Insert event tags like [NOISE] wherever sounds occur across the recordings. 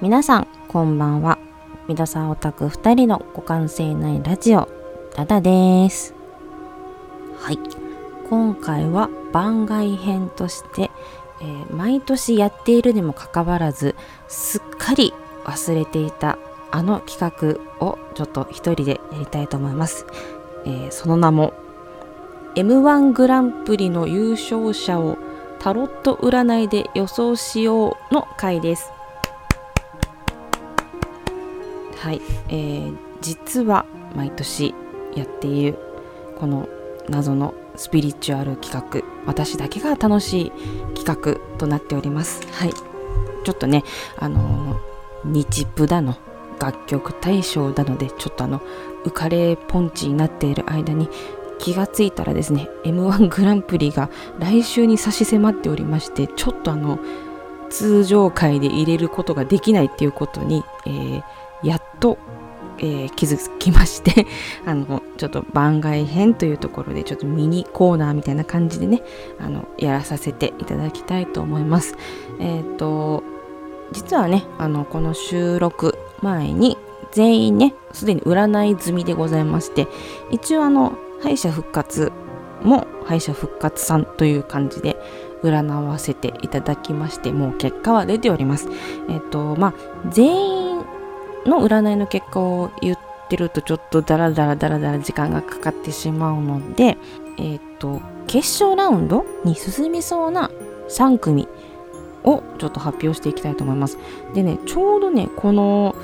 皆さんこんばんは。ミドサオタク2人の互換性ないラジオダダです。はい。今回は番外編として、えー、毎年やっているにもかかわらずすっかり忘れていたあの企画をちょっと一人でやりたいと思います、えー、その名も M1 グランプリの優勝者をタロット占いで予想しようの回です。はい、えー、実は毎年やっているこの謎のスピリチュアル企画私だけが楽しい企画となっております。はい。ちょっとねあの、日プだの楽曲大賞なのでちょっとあの浮かれポンチになっている間に気がついたらですね M1 グランプリが来週に差し迫っておりましてちょっとあの通常回で入れることができないっていうことに、えー、やっと、えー、気づきまして [LAUGHS] あのちょっと番外編というところでちょっとミニコーナーみたいな感じでねあのやらさせていただきたいと思います。えっ、ー、と実はねあのこの収録前に全員ねすでに占い済みでございまして一応あの敗者復活も敗者復活さんという感じで占わせていただきましてもう結果は出ております。えっ、ー、とまあ全員の占いの結果を言ってるとちょっとダラダラダラダラ時間がかかってしまうのでえっ、ー、と決勝ラウンドに進みそうな3組をちょっと発表していきたいと思います。でね、ちょうどね、この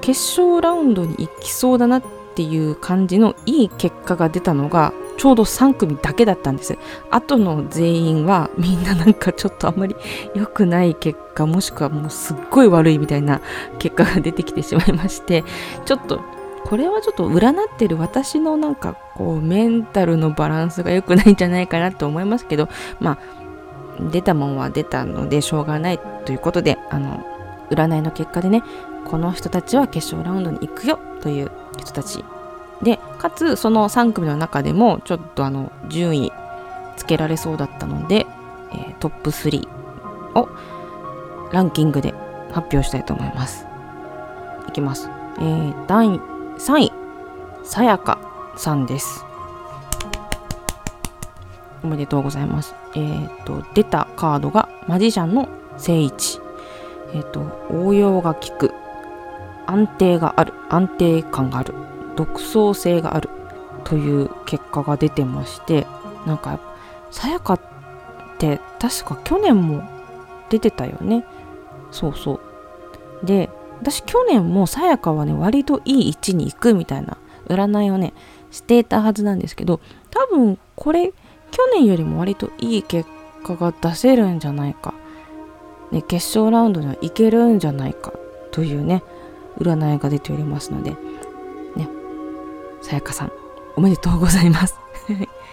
決勝ラウンドに行きそうだなっていう感じのいい結果が出たのがちょうど3組だけだったんです。あとの全員はみんななんかちょっとあんまり良くない結果もしくはもうすっごい悪いみたいな結果が出てきてしまいましてちょっとこれはちょっと占ってる私のなんかこうメンタルのバランスが良くないんじゃないかなと思いますけどまあ出たもんは出たのでしょうがないということであの占いの結果でねこの人たちは決勝ラウンドに行くよという人たちでかつその3組の中でもちょっとあの順位つけられそうだったので、えー、トップ3をランキングで発表したいと思いますいきます、えー、第3位さやかさんですおめでとうございます。えっ、ー、と、出たカードがマジシャンの聖一。えっ、ー、と、応用が効く。安定がある。安定感がある。独創性がある。という結果が出てまして、なんか、さやかって確か去年も出てたよね。そうそう。で、私去年もさやかはね、割といい位置に行くみたいな占いをね、していたはずなんですけど、多分これ、去年よりも割といい結果が出せるんじゃないか、ね、決勝ラウンドにはいけるんじゃないかというね占いが出ておりますのでさやかさんおめでとうございます。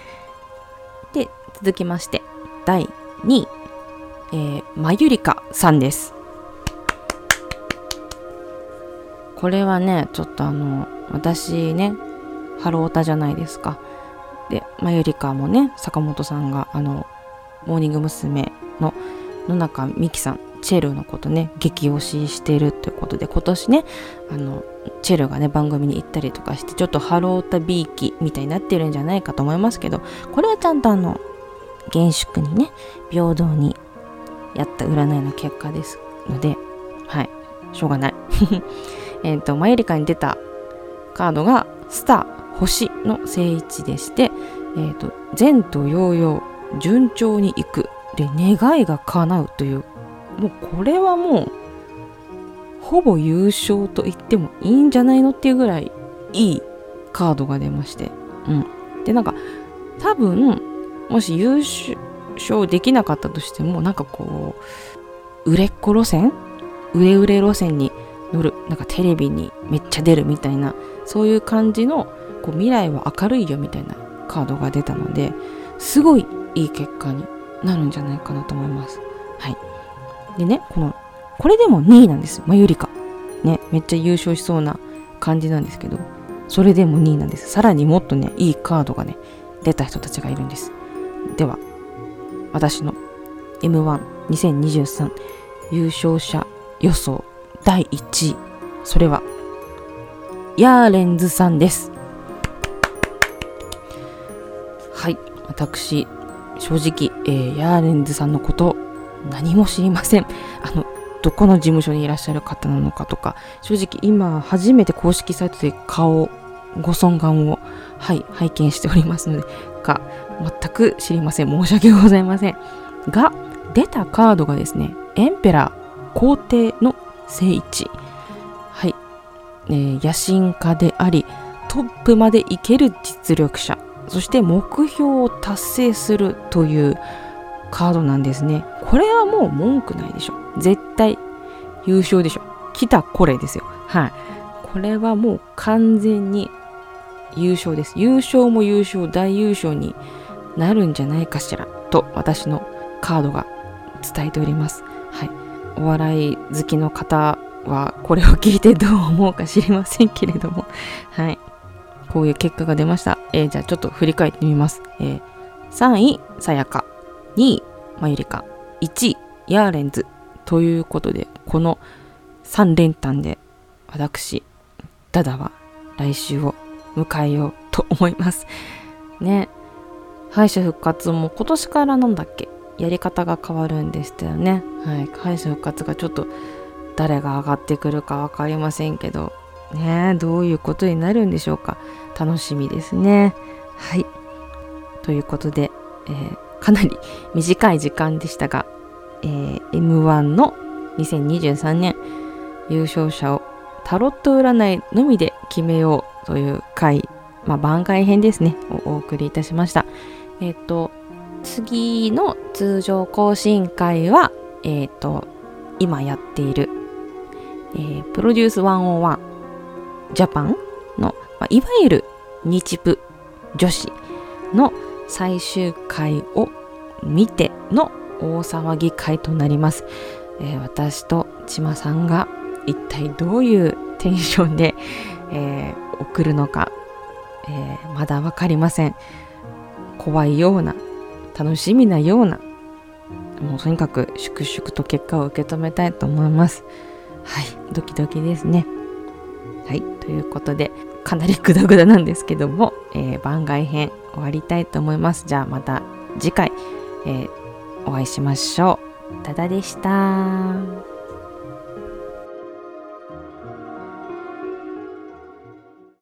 [LAUGHS] で続きまして第2位、えー、まゆりかさんです。これはねちょっとあの私ねハロータじゃないですか。で、まゆりかもね、坂本さんが、あの、モーニング娘。の野中美希さん、チェルのことね、激推ししてるということで、今年ね、あの、チェルがね、番組に行ったりとかして、ちょっとハロータビーキみたいになってるんじゃないかと思いますけど、これはちゃんとあの、厳粛にね、平等にやった占いの結果ですので、はい、しょうがない。[LAUGHS] えっと、マユリカに出たカードが、スター、星の正位置でして、えーと、前途洋々順調にいくで願いが叶うというもうこれはもうほぼ優勝と言ってもいいんじゃないのっていうぐらいいいカードが出まして、うん、でなんか多分もし優勝できなかったとしてもなんかこう売れっ子路線？売れ売れ路線に乗る。なんかテレビにめっちゃ出るみたいな。そういう感じのこう未来は明るいよみたいなカードが出たのですごいいい結果になるんじゃないかなと思います。はい。でね、この、これでも2位なんですよ。まゆりか。ね、めっちゃ優勝しそうな感じなんですけど、それでも2位なんです。さらにもっとね、いいカードがね、出た人たちがいるんです。では、私の M12023 優勝者予想第1位それはヤーレンズさんですはい私正直、えー、ヤーレンズさんのこと何も知りません。あのどこの事務所にいらっしゃる方なのかとか。正直今初めて公式サイトで顔ご尊顔をはい拝見しておりますのでが全く知りません。申し訳ございません。が出たカードがですねエンペラー皇帝の聖一はい、えー、野心家でありトップまでいける実力者。そして目標を達成するというカードなんですね。これはもう文句ないでしょ。絶対優勝でしょ。来たこれですよ。はい。これはもう完全に優勝です。優勝も優勝大優勝になるんじゃないかしらと私のカードが伝えております。はい。お笑い好きの方はこれを聞いてどう思うか知りませんけれども。はい。こういう結果が出ました。えー、じゃあちょっと振り返ってみます。えー、3位、さやか。2位、まゆりか。1位、ヤーレンズ。ということで、この3連単で、私、ダダは来週を迎えようと思います。[LAUGHS] ね。敗者復活も今年からなんだっけやり方が変わるんでしたよね。はい。敗者復活がちょっと誰が上がってくるか分かりませんけど、ねどういうことになるんでしょうか。楽しみですね。はい。ということで、えー、かなり短い時間でしたが、えー、M1 の2023年優勝者をタロット占いのみで決めようという回、まあ、番外編ですね、をお送りいたしました。えっ、ー、と、次の通常更新会は、えっ、ー、と、今やっている、えー、プロデュース101ジャパンのまあ、いわゆる日プ女子の最終回を見ての大騒ぎ会となります。えー、私と千葉さんが一体どういうテンションで、えー、送るのか、えー、まだわかりません。怖いような、楽しみなような、もうとにかく粛々と結果を受け止めたいと思います。はい、ドキドキですね。はい、ということで、かなりグダグダなんですけども、え、番外編終わりたいと思います。じゃあまた次回、えー、お会いしましょう。ただでした。